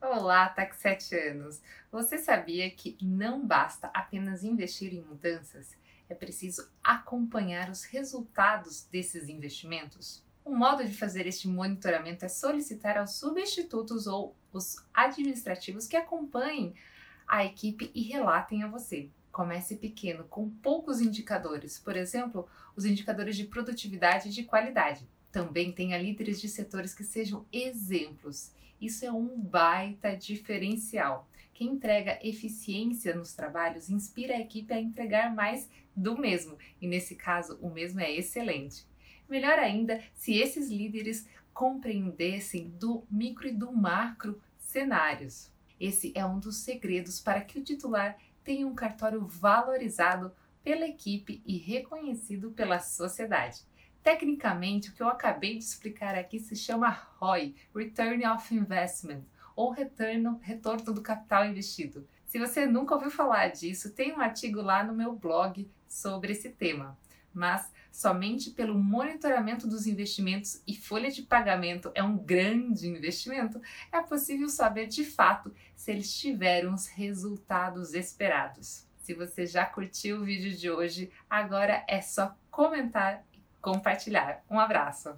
Olá, tá com 7 anos. Você sabia que não basta apenas investir em mudanças? É preciso acompanhar os resultados desses investimentos? Um modo de fazer este monitoramento é solicitar aos substitutos ou os administrativos que acompanhem a equipe e relatem a você. Comece pequeno, com poucos indicadores, por exemplo, os indicadores de produtividade e de qualidade. Também tenha líderes de setores que sejam exemplos isso é um baita diferencial. Quem entrega eficiência nos trabalhos inspira a equipe a entregar mais do mesmo, e nesse caso, o mesmo é excelente. Melhor ainda se esses líderes compreendessem do micro e do macro cenários. Esse é um dos segredos para que o titular tenha um cartório valorizado pela equipe e reconhecido pela sociedade. Tecnicamente, o que eu acabei de explicar aqui se chama ROI, Return of Investment, ou retorno, retorno do capital investido. Se você nunca ouviu falar disso, tem um artigo lá no meu blog sobre esse tema. Mas somente pelo monitoramento dos investimentos e folha de pagamento é um grande investimento, é possível saber de fato se eles tiveram os resultados esperados. Se você já curtiu o vídeo de hoje, agora é só comentar compartilhar. Um abraço!